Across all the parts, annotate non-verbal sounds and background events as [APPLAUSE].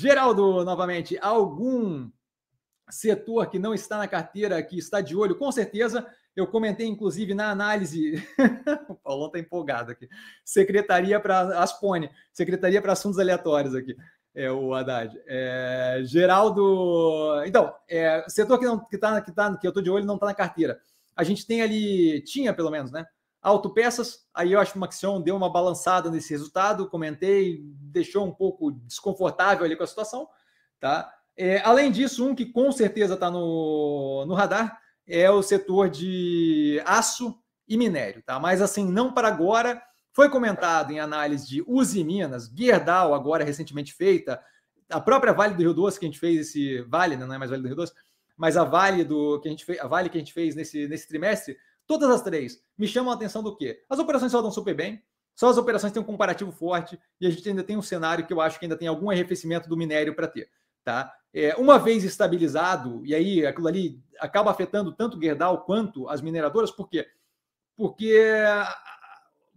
Geraldo, novamente, algum setor que não está na carteira, que está de olho, com certeza. Eu comentei, inclusive, na análise. [LAUGHS] o Paulão está empolgado aqui. Secretaria para Aspone, Secretaria para Assuntos Aleatórios aqui. É o Haddad. É, Geraldo. Então, é, setor que não que tá, que tá, que eu estou de olho não está na carteira. A gente tem ali, tinha pelo menos, né? Autopeças, aí eu acho que o Maxion deu uma balançada nesse resultado, comentei, deixou um pouco desconfortável ali com a situação, tá? É, além disso, um que com certeza está no, no radar é o setor de aço e minério, tá? Mas assim, não para agora. Foi comentado em análise de Uzi Minas, Gerdau, agora recentemente feita, a própria Vale do Rio Doce, que a gente fez esse Vale, né? não é mais Vale do Rio Doce, mas a Vale do que a gente fez, a Vale que a gente fez nesse, nesse trimestre, todas as três me chamam a atenção do quê? As operações rodam super bem, só as operações têm um comparativo forte e a gente ainda tem um cenário que eu acho que ainda tem algum arrefecimento do minério para ter. Tá? É, uma vez estabilizado, e aí aquilo ali acaba afetando tanto o Gerdau quanto as mineradoras, por quê? Porque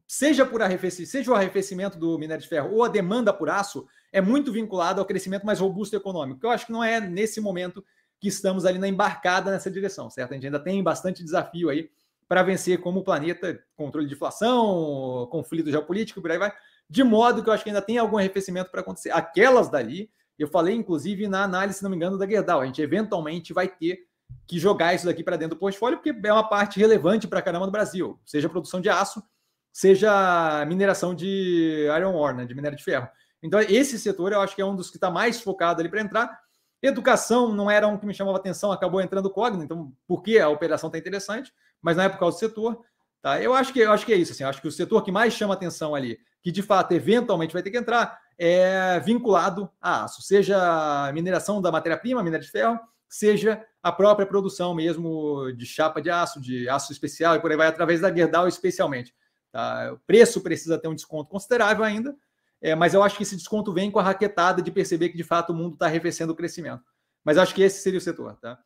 seja por arrefecimento, seja o arrefecimento do minério de ferro ou a demanda por aço, é muito vinculado ao crescimento mais robusto econômico, que eu acho que não é nesse momento que estamos ali na embarcada nessa direção, certo? A gente ainda tem bastante desafio aí para vencer como planeta, controle de inflação, conflito geopolítico, por aí vai, de modo que eu acho que ainda tem algum arrefecimento para acontecer. Aquelas dali eu falei, inclusive, na análise, se não me engano, da Gerdau. A gente eventualmente vai ter que jogar isso daqui para dentro do portfólio, porque é uma parte relevante para caramba do Brasil, seja produção de aço, seja mineração de iron ore, né, de minério de ferro. Então, esse setor eu acho que é um dos que está mais focado ali para entrar. Educação não era um que me chamava atenção, acabou entrando o Cogna, então por que a operação está interessante, mas não é por causa do setor. Tá? Eu acho que eu acho que é isso. Assim, acho que o setor que mais chama atenção ali, que de fato eventualmente vai ter que entrar, é vinculado a aço, seja mineração da matéria-prima, minério de ferro, seja a própria produção mesmo de chapa de aço, de aço especial e por aí vai, através da Gerdau especialmente. Tá? O preço precisa ter um desconto considerável ainda, é, mas eu acho que esse desconto vem com a raquetada de perceber que de fato o mundo está arrefecendo o crescimento. Mas acho que esse seria o setor. Tá?